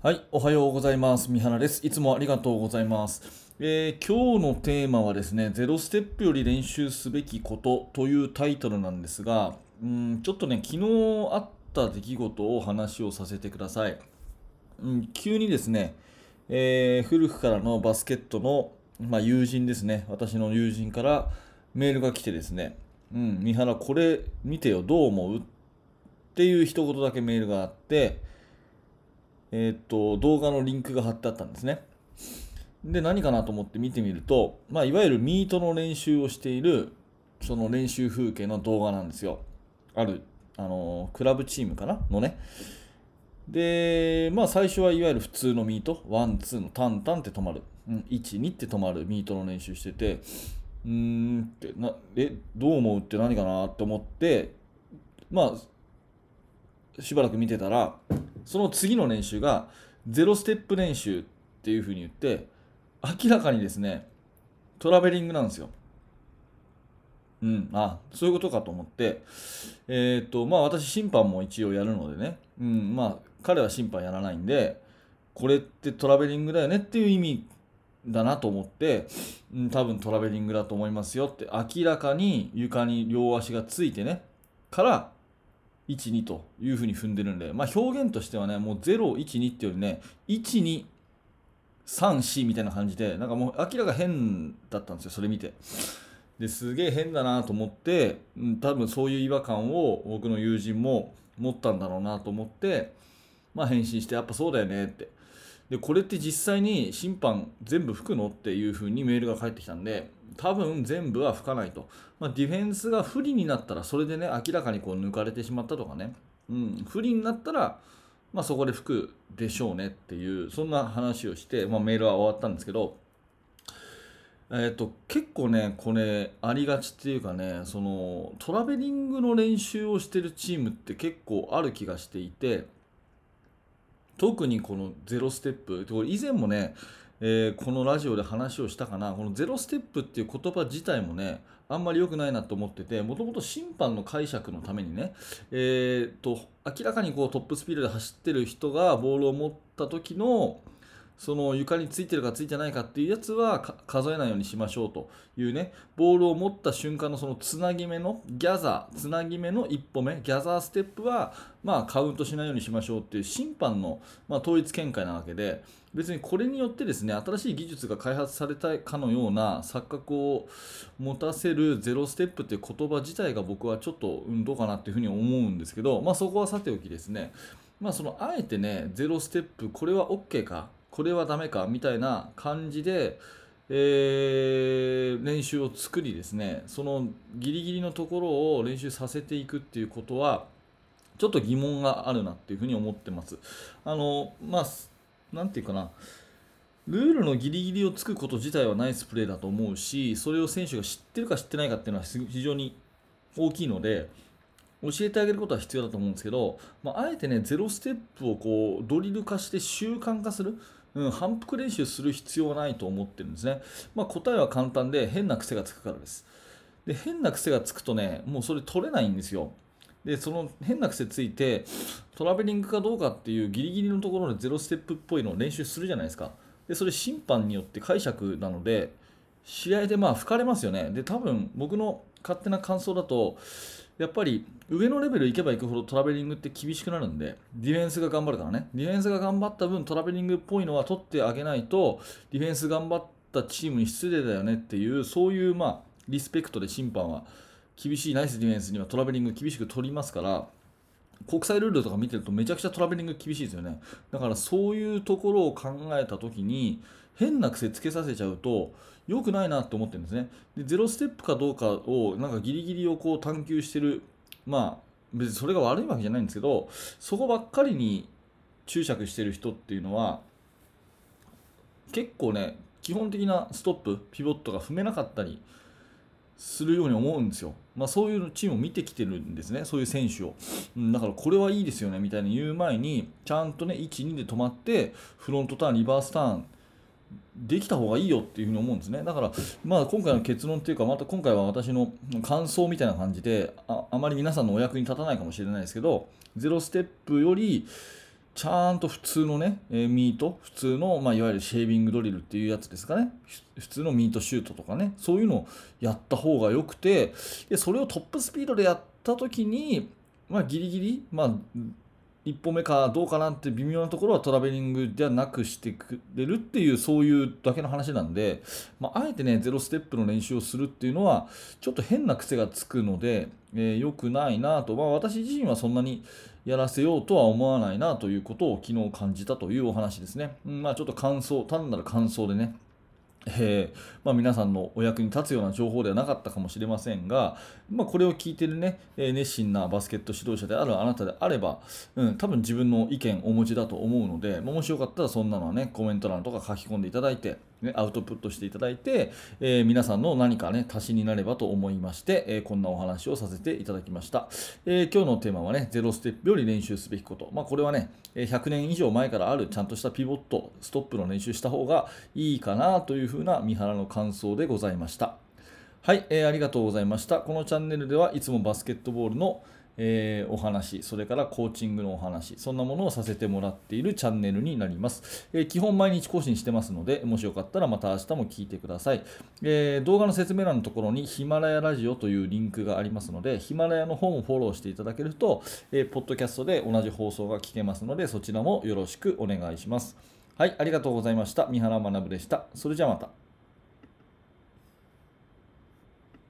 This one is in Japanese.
はい、おはようございます。三原です。いつもありがとうございます。えー今日のテーマはですね、ゼロステップより練習すべきことというタイトルなんですが、うん、ちょっとね、昨日あった出来事を話をさせてください。うん、急にですね、えー古くからのバスケットの、まあ、友人ですね、私の友人からメールが来てですね、うん、三原、これ見てよ、どう思う？っていう一言だけメールがあって、えーっと動画のリンクが貼ってあったんですね。で何かなと思って見てみると、まあ、いわゆるミートの練習をしているその練習風景の動画なんですよ。ある、あのクラブチームかな？のね。で、まあ最初はいわゆる普通のミート、ワン、ツーのタンタンって止まる、うん、1、2って止まるミートの練習してて、うーんってな、え、どう思うって何かなって思って、まあ、しばらく見てたら、その次の練習がゼロステップ練習っていうふうに言って明らかにですねトラベリングなんですよ。うん、あそういうことかと思って、えっとまあ私審判も一応やるのでね、うん、まあ彼は審判やらないんでこれってトラベリングだよねっていう意味だなと思って、うん、多分トラベリングだと思いますよって明らかに床に両足がついてねから1、2というふうに踏んでるんで、まあ、表現としてはね、もう0、1、2っていうよりね、1、2、3、4みたいな感じで、なんかもう明らか変だったんですよ、それ見て。ですげえ変だなと思って、うん、多分そういう違和感を僕の友人も持ったんだろうなと思って、まあ、返信して、やっぱそうだよねって。で、これって実際に審判全部吹くのっていうふうにメールが返ってきたんで、多分全部は吹かないと。まあ、ディフェンスが不利になったら、それでね、明らかにこう抜かれてしまったとかね、うん、不利になったら、まあ、そこで吹くでしょうねっていう、そんな話をして、まあ、メールは終わったんですけど、えー、と結構ね、これありがちっていうかねそのトラベリングの練習をしてるチームって結構ある気がしていて特にこのゼロステップ以前もね、えーこのラジオで話をしたかな。このゼロステップっていう言葉自体もねあんまり良くないなと思っててもともと審判の解釈のためにね、えー、と明らかにこうトップスピードで走ってる人がボールを持った時のその床についてるかついてないかっていうやつは数えないようにしましょうというね。ボールを持った瞬間のそのつなぎ目のギャザーつなぎ目の一歩目ギャザーステップはまあカウントしないようにしましょうっていう審判のまあ統一見解なわけで別にこれによってですね新しい技術が開発されたかのような錯覚を持たせるゼロステップっていう言葉自体が僕はちょっと、うん、どうかなっていうふうに思うんですけど、まあ、そこはさておきですね。まあ、そのあえてねゼロステップこれは OK かこれはダメかみたいな感じで、えー練習を作りですねそのギリギリのところを練習させていくっていうことはちょっと疑問があるなっていうふうに思ってます。あのまあなんていうかなルールのギリギリをつくこと自体はナイスプレーだと思うしそれを選手が知ってるか知ってないかっていうのは非常に大きいので教えてあげることは必要だと思うんですけど、まあ、あえてねゼロステップをこうドリル化して習慣化する、うん、反復練習する必要はないと思ってるんですね、まあ、答えは簡単で変な癖がつくからです。で変な癖がつくとねもうそれ取れないんですよ。でその変な癖ついてトラベリングかどうかっていうギリギリのところでゼロステップっぽいのを練習するじゃないですか。でそれ審判によって解釈なので試合でまあ吹かれますよね。で多分僕の勝手な感想だとやっぱり上のレベル行けば行くほどトラベリングって厳しくなるんでディフェンスが頑張るからね。ディフェンスが頑張った分トラベリングっぽいのは取ってあげないとディフェンス頑張ったチームに失礼だよねっていうそういうまあリスペクトで審判は厳しい。ナイスディフェンスにはトラベリング厳しく取りますから国際ルールとか見てるとめちゃくちゃトラベリング厳しいですよね。だからそういうところを考えた時に変な癖つけさせちゃうと良くないなと思ってるんですね。でゼロステップかどうかをなんかギリギリをこう探求してるまあ別にそれが悪いわけじゃないんですけどそこばっかりに注釈してる人っていうのは結構ね基本的なストップピボットが踏めなかったりするように思うんですよ、まあ、そういうチームを見てきてるんですね。そういう選手を、うん、だからこれはいいですよねみたいに言う前にちゃんとね12で止まってフロントターンリバースターンできた方がいいよっていうふうに思うんですね。だから、まあ、今回の結論っていうかまた今回は私の感想みたいな感じでああまり皆さんのお役に立たないかもしれないですけどゼロステップよりちゃんと普通のね、えミート、普通の、まあ、いわゆるシェービングドリルっていうやつですかね、普通のミートシュートとかね、そういうのをやった方が良くて、でそれをトップスピードでやった時に、まあ、ギリギリ、まあ、一歩目かどうかなって微妙なところはトラベリングではなくしてくれるっていうそういうだけの話なんで、まあ、えてねゼロステップの練習をするっていうのはちょっと変な癖がつくので、えー良くないなと、まあ、私自身はそんなにやらせようとは思わないなということを昨日感じたというお話ですね。うんまあ、ちょっと感想単なる感想でねえーまあ、皆さんのお役に立つような情報ではなかったかもしれませんが、まあ、これを聞いてるね、え熱心なバスケット指導者であるあなたであれば、うん、多分自分の意見をお持ちだと思うので、まもしよかったらそんなのはね、コメント欄とか書き込んでいただいて、ね、アウトプットしていただいて、えー皆さんの何かね、足しになればと思いまして、えこんなお話をさせていただきました。え今日のテーマはね、ゼロステップより練習すべきこと。まあ、これはね、100年以上前からあるちゃんとしたピボット、ストップの練習した方がいいかなというふうにふうな三原の感想でございました。はい、えーありがとうございました。このチャンネルではいつもバスケットボールの、えーお話、それからコーチングのお話、そんなものをさせてもらっているチャンネルになります。えー基本毎日更新してますので、もしよかったらまた明日も聞いてください。えー動画の説明欄のところにヒマラヤラジオというリンクがありますので、ヒマラヤの方もフォローしていただけると、えーポッドキャストで同じ放送が聞けますので、そちらもよろしくお願いします。はい、ありがとうございました。三原学でした。それじゃあまた。